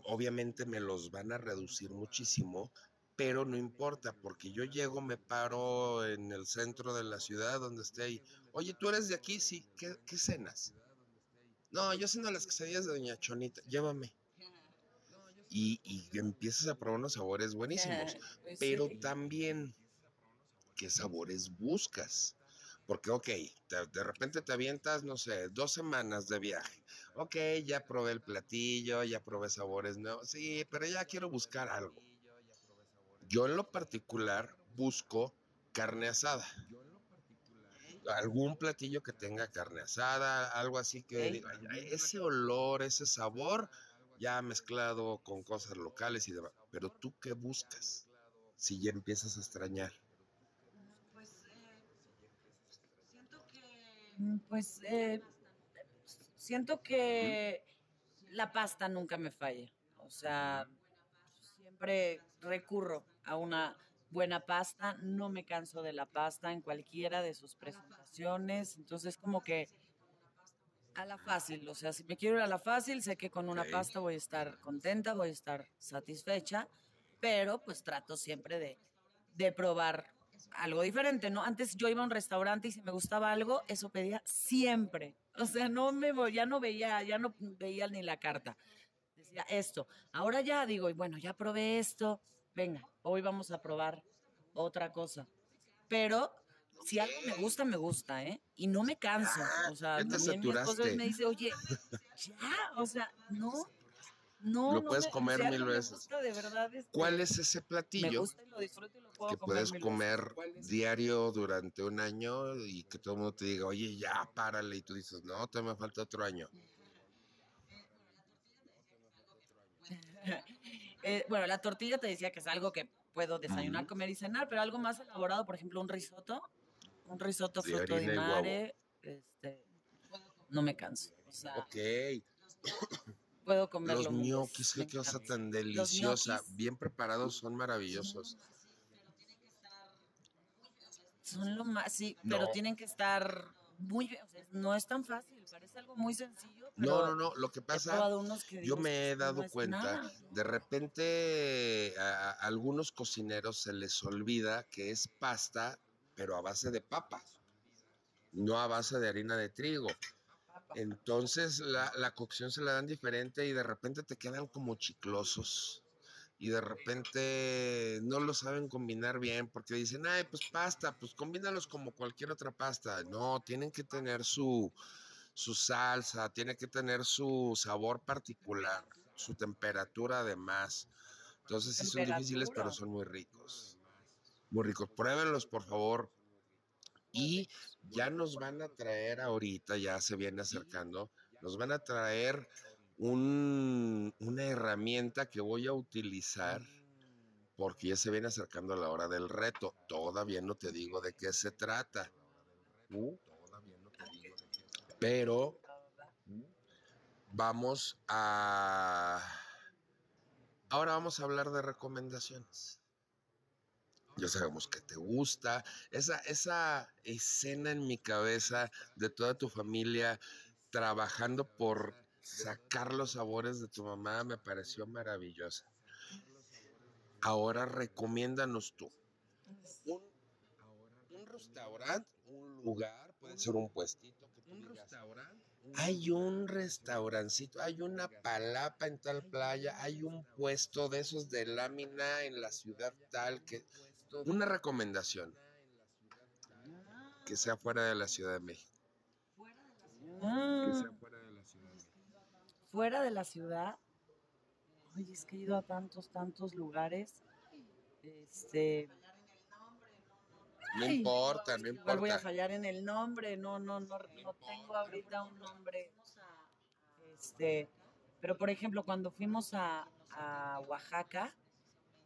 Obviamente me los van a reducir muchísimo, pero no importa, porque yo llego, me paro en el centro de la ciudad donde esté ahí. Oye, ¿tú eres de aquí? Sí. ¿Qué, qué cenas? No, yo ceno las quesadillas de Doña Chonita, llévame. (laughs) Y, y empiezas a probar unos sabores buenísimos (laughs) Pues pero también qué sabores buscas. Porque, ok, te- de repente te avientas, no sé, dos semanas de viaje. Ok, ya probé el platillo, ya probé sabores nuevos. Sí, pero ya quiero buscar algo. Yo en lo particular busco carne asada. Algún platillo que tenga carne asada, algo así que Ok. diga, "Ay, ese olor, ese sabor, ya mezclado con cosas locales y demás. Pero tú qué buscas si ya empiezas a extrañar. Pues eh, siento que la pasta nunca me falla. O sea, siempre recurro a una buena pasta. No me canso de la pasta en cualquiera de sus presentaciones. Entonces, como que a la fácil. O sea, si me quiero ir a la fácil, sé que con una pasta voy a estar contenta, voy a estar satisfecha. Pero pues trato siempre de, de probar algo diferente, ¿no? Antes yo iba a un restaurante y si me gustaba algo, eso pedía siempre. O sea, no me voy, ya no veía, ya no veía ni la carta. Decía esto. Ahora ya digo, y bueno, ya probé esto. Venga, hoy vamos a probar otra cosa. Pero si algo me gusta, me gusta, ¿eh? Y no me canso. O sea, también mi esposo me dice, oye, ya, o sea, no. No, Lo no puedes me- comer si algo mil veces. gusta, de verdad, este, ¿Cuál es ese Me platillo gusta y lo disfruto y lo puedo que comer puedes comer diario durante un año y que todo el mundo te diga, oye, ya párale? Y tú dices, no, todavía me falta otro año. (laughs) Eh, bueno, la tortilla te decía que es algo que puedo desayunar, comer y cenar, pero algo más elaborado, por ejemplo, un risotto, un risotto De fruto huevo. mare, este, no me canso. O sea, Ok, puedo comerlo. los ñoquis, qué cosa tan deliciosa. Bien preparados, son maravillosos. Son lo más, sí, pero tienen que estar muy bien. O sea, no es tan fácil, parece algo muy sencillo. Pero No, no, no, lo que pasa, que yo digo, me he "Esto no dado cuenta, nada". de repente a, a algunos cocineros se les olvida que es pasta, pero a base de papas, no a base de harina de trigo. Entonces la, la cocción se la dan diferente y de repente te quedan como chiclosos. Y de repente no lo saben combinar bien porque dicen, ay, pues pasta, pues combínalos como cualquier otra pasta. No, tienen que tener su, su salsa, tiene que tener su sabor particular, su temperatura además. Entonces sí son difíciles, pero son muy ricos. Muy ricos. Pruébenlos, por favor. Y ya nos van a traer ahorita, ya se viene acercando, nos van a traer un- una herramienta que voy a utilizar porque ya se viene acercando la hora del reto. Todavía no te digo de qué se trata. Uh, Pero vamos a... Ahora vamos a hablar de recomendaciones. Ya sabemos que te gusta. Esa, esa escena en mi cabeza de toda tu familia trabajando por sacar los sabores de tu mamá me pareció maravillosa. Ahora recomiéndanos tú. Un, un restaurante, un lugar, puede ser un puestito que tú digas, Hay un restaurancito, hay una palapa en tal playa, hay un puesto de esos de lámina en la ciudad tal que una recomendación que sea fuera de la Ciudad de México. Que sea fuera de la Ciudad de México. fuera de la ciudad. Oye, es que he ido a tantos, tantos lugares. Este. No Ay, importa, no Igual voy a importa. fallar en el nombre, no, no, no, no tengo ahorita un nombre. Este, pero por ejemplo, cuando fuimos a, a Oaxaca,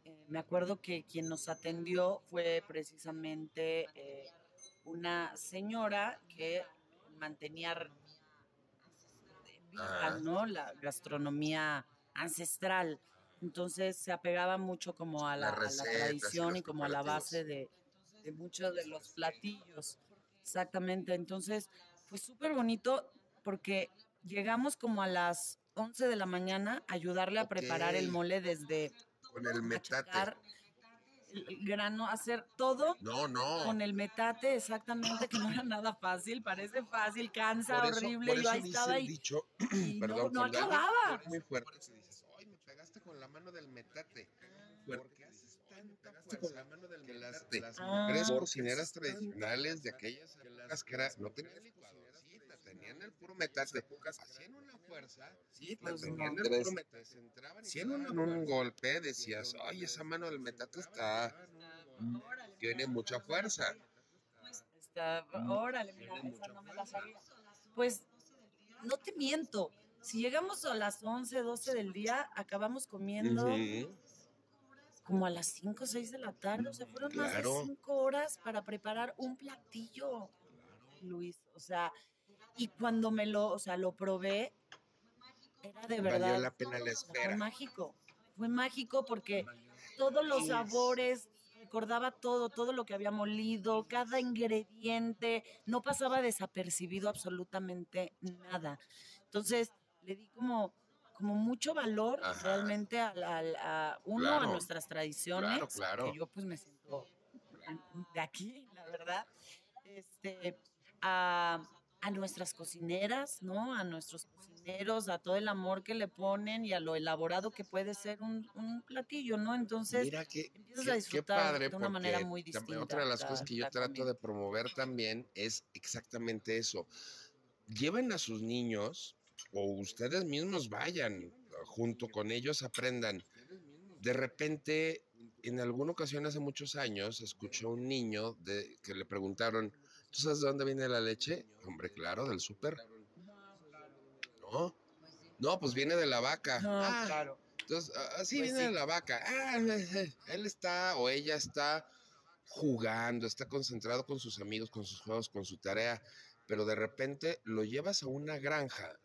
eh, me acuerdo que quien nos atendió fue precisamente eh, una señora que mantenía viva. ¿no? La gastronomía ancestral. Entonces se apegaba mucho como a la, a tradición y como a la base de, de muchos de los platillos. Exactamente. Entonces fue súper bonito porque llegamos como a las 11 de la mañana a ayudarle a preparar el mole desde Con el metate. machacar el grano, hacer todo No, no. con el metate, exactamente, que no era nada fácil, parece fácil, cansa, Por eso- horrible, por yo eso ahí dice estaba el y, dicho, (clears throat) y no, perdón, no alguien acababa. es muy fuerte, se dices, ay, me pegaste con la mano del metate. ¿Por qué haces tanta fuerza con la mano del metate? Las Ah. mujeres cocineras tradicionales de aquellas épocas que era, no tenían licuadorcita, tenían el puro metate. Hacían una fuerza, sí, Pues tenían no. el puro metate. Se entraban y Hacían un, un golpe, decías, ay, esa mano del metate está, tiene mucha fuerza. Está, órale, mira, esa no me la sabía. Pues, no te miento, si llegamos a las 11, 12 del día, acabamos comiendo Ujú. como a las 5, 6 de la tarde, o sea, fueron más de Claro. 5 horas para preparar un platillo, Luis, o sea, y cuando me lo, o sea, lo probé, era de Valió verdad. la pena la Fue espera. mágico, fue mágico porque todos los Es- sabores, recordaba todo, todo lo que había molido, cada ingrediente, no pasaba desapercibido absolutamente nada. Entonces, le di como, como mucho valor Ajá. realmente a, a uno, a Claro. nuestras tradiciones, Claro, claro. que yo pues me siento de aquí, la verdad, este, a, a nuestras cocineras, ¿no? A nuestros cocineros, a todo el amor que le ponen y a lo elaborado que puede ser un, un platillo, ¿no? Entonces, Mira que, empiezas a disfrutar padre de una manera muy distinta. Otra de las la- cosas que yo trato de promover también es exactamente eso. Lleven a sus niños o ustedes mismos vayan, junto con ellos aprendan. De repente, en alguna ocasión hace muchos años, escuché a un niño de, que le preguntaron, ¿tú sabes de dónde viene la leche? Hombre, claro, del súper. No, no, pues viene de la vaca. No, "Ah, claro. entonces, ah, así Pues viene sí. de la vaca. Ah, él está o ella está jugando, está concentrado con sus amigos, con sus juegos, con su tarea, pero de repente lo llevas a una granja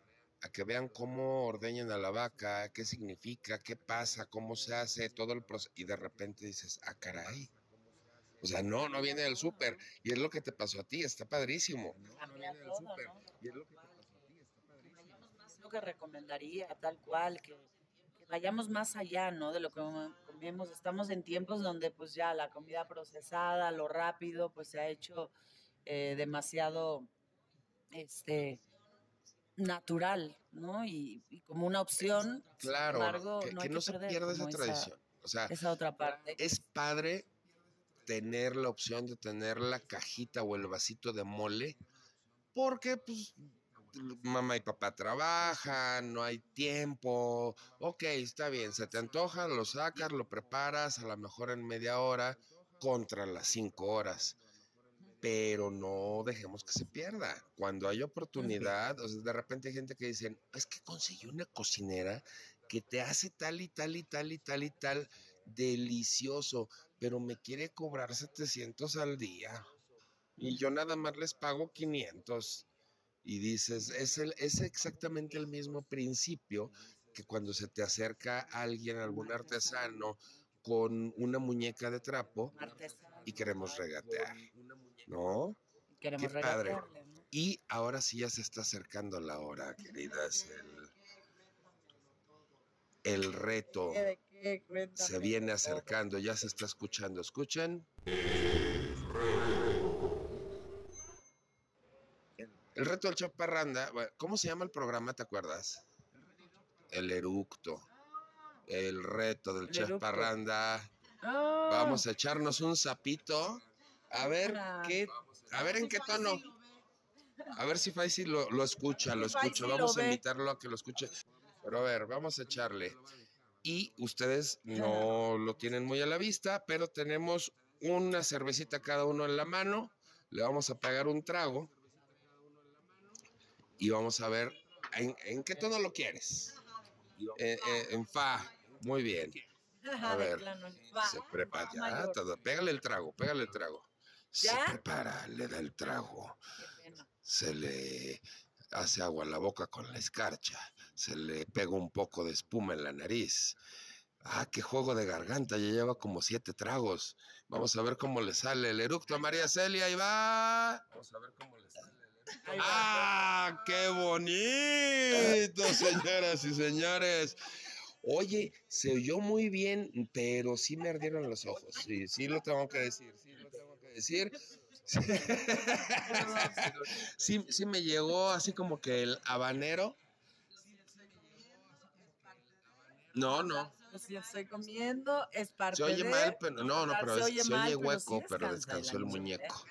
a que vean cómo ordeñan a la vaca, qué significa, qué pasa, cómo se hace, todo el proceso, y de repente dices, ah, caray. O sea, no, no viene del súper. Y es lo que te pasó a ti, está padrísimo. No, no viene del súper. Y es lo que te pasó a ti, está padrísimo. Es lo que recomendaría, tal cual, que, que vayamos más allá, ¿no? De lo que comemos. Estamos en tiempos donde pues ya la comida procesada, lo rápido, pues se ha hecho eh, demasiado, este, natural, ¿no? Y, y como una opción, Claro, embargo, que, no que no se pierda esa tradición. O sea, esa otra parte. es padre tener la opción de tener la cajita o el vasito de mole, porque pues mamá y papá trabajan, no hay tiempo, ok, está bien, se te antoja, lo sacas, lo preparas, a lo mejor en media hora, contra las cinco horas. Pero no dejemos que se pierda. Cuando hay oportunidad, o sea, de repente hay gente que dicen, es que conseguí una cocinera que te hace tal y tal y tal y tal y tal delicioso, pero me quiere cobrar 700 al día. Y yo nada más les pago 500. Y dices, es, el, es exactamente el mismo principio que cuando se te acerca alguien, algún artesano, con una muñeca de trapo y queremos regatear, ¿no? queremos qué padre. ¿no? Y ahora sí ya se está acercando la hora, queridas. El, el reto se viene acercando, ya se está escuchando. Escuchen. El reto del Chaparranda, ¿cómo se llama el programa? ¿Te acuerdas? El eructo. El reto del. Chaparranda. Ah, Vamos a echarnos un sapito. A ver qué, a ver en qué tono. A ver si Faisy lo, lo escucha, lo escucha. Vamos a invitarlo a que lo escuche. Pero a ver, vamos a echarle. Y ustedes no lo tienen muy a la vista, pero tenemos una cervecita cada uno en la mano. Le vamos a pegar un trago. Y vamos a ver en, en qué tono lo quieres. Eh, eh, en fa. Muy bien. a ver, Se prepara. Ya. Pégale el trago, pégale el trago. Se prepara, le da el trago. Se le hace agua a la boca con la escarcha. Se le pega un poco de espuma en la nariz. Ah, qué juego de garganta. Ya lleva como siete tragos. Vamos a ver cómo le sale el eructo a María Celia. Ahí va. Vamos a ver cómo le sale. ¡Ah, qué bonito, señoras y señores! Oye, se oyó muy bien, pero sí me ardieron los ojos. Sí, sí lo tengo que decir, sí lo tengo que decir. (laughs) Sí, sí me llegó así como que el habanero. No, no. Pues si estoy comiendo, es parte Se oye de... mal, pero no, no, pero se oye se mal, oye pero hueco, sí pero descansó el muñeco.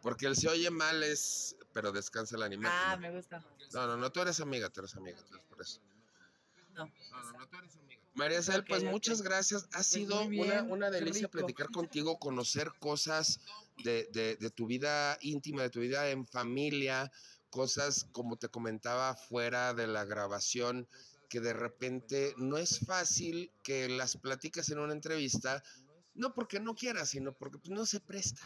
Porque el se oye mal es, pero descansa el animal. Ah, no. me gusta. No, no, no, tú eres amiga, tú eres amiga, tú eres por eso. No. No, no, no, tú eres amiga. María Cel, Ok, pues muchas gracias. Ha sido muy una, una delicia platicar contigo, conocer cosas de, de- de tu vida íntima, de tu vida en familia, cosas como te comentaba fuera de la grabación, que de repente no es fácil que las platiques en una entrevista, no porque no quieras, sino porque pues, no se presta.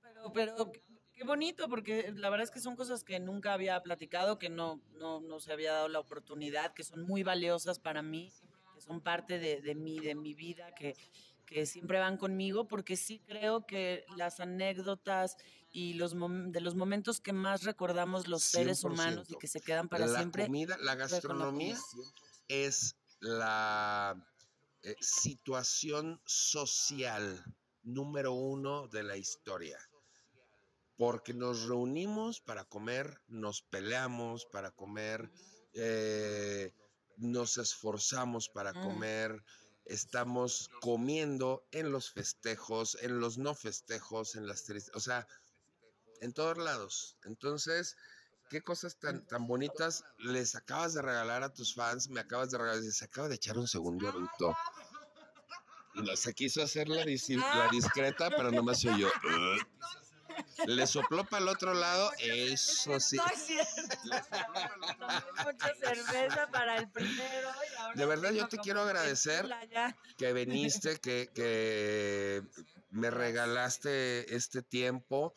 Pero, pero qué bonito, porque la verdad es que son cosas que nunca había platicado, que no, no, no se había dado la oportunidad, que son muy valiosas para mí, que son parte de, de mí, de mi vida, que, que siempre van conmigo, porque sí creo que las anécdotas y los de los momentos que más recordamos los seres humanos y 100%. que se quedan para la siempre. comida, la con la gastronomía comida. es la eh, situación social número uno de la historia. Porque nos reunimos para comer, nos peleamos para comer, eh, nos esforzamos para Mm. comer, estamos comiendo en los festejos, en los no festejos, en las tristes, o sea, en todos lados. Entonces, qué cosas tan, tan bonitas les acabas de regalar a tus fans, me acabas de regalar, se acaba de echar un segundo. No, se quiso hacer la, dis- la discreta, pero no me se oyó. Le sopló para el otro lado, eso sí. No es cierto. Tomé mucha cerveza para el primero. y ahora De verdad, yo te quiero agradecer que viniste, que, que me regalaste este tiempo.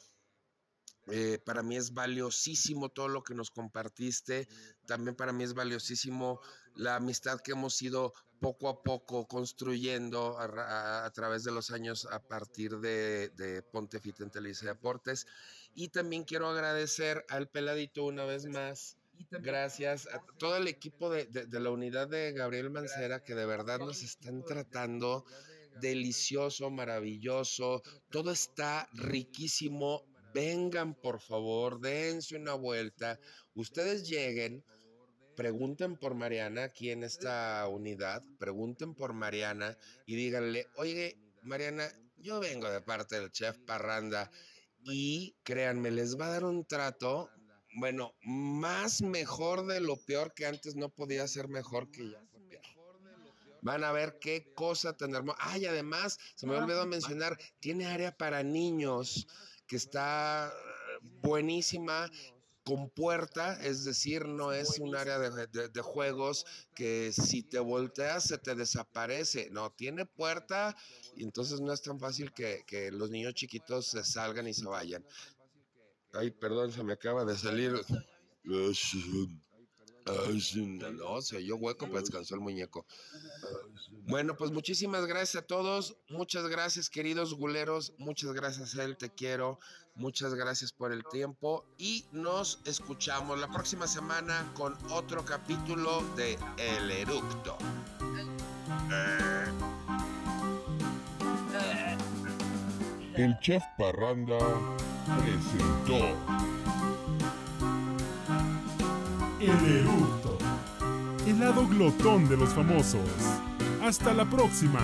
Eh, para mí es valiosísimo todo lo que nos compartiste. También para mí es valiosísimo la amistad que hemos ido poco a poco construyendo a, a- a través de los años a partir de, de Ponte Fit en Televisa Deportes. Y también quiero agradecer al peladito una vez más. Gracias a todo el equipo de, de- de la unidad de Gabriel Mancera que de verdad nos están tratando delicioso, maravilloso. Todo está riquísimo. Vengan, por favor, dense una vuelta. Ustedes lleguen, pregunten por Mariana aquí en esta unidad, pregunten por Mariana y díganle, oye, Mariana, yo vengo de parte del chef Parranda y créanme, les va a dar un trato, bueno, más mejor de lo peor que antes no podía ser mejor que ya. Van a ver qué cosa tan hermosa. Ay, además, se me olvidó mencionar, tiene área para niños que está eh, buenísima con puerta, es decir, no es un área de, juegos que si te volteas se te desaparece, no, tiene puerta y entonces no es tan fácil que, que los niños chiquitos se salgan y se vayan. Ay, perdón, se me acaba de salir. (laughs) No, se oyó hueco, pues descansó el muñeco. Bueno, pues muchísimas gracias a todos. Muchas gracias, queridos guleros. Muchas gracias, él, te quiero. Muchas gracias por el tiempo. Y nos escuchamos la próxima semana con otro capítulo de El Eructo. El chef Parranda presentó El Eructo, el lado glotón de los famosos. Hasta la próxima.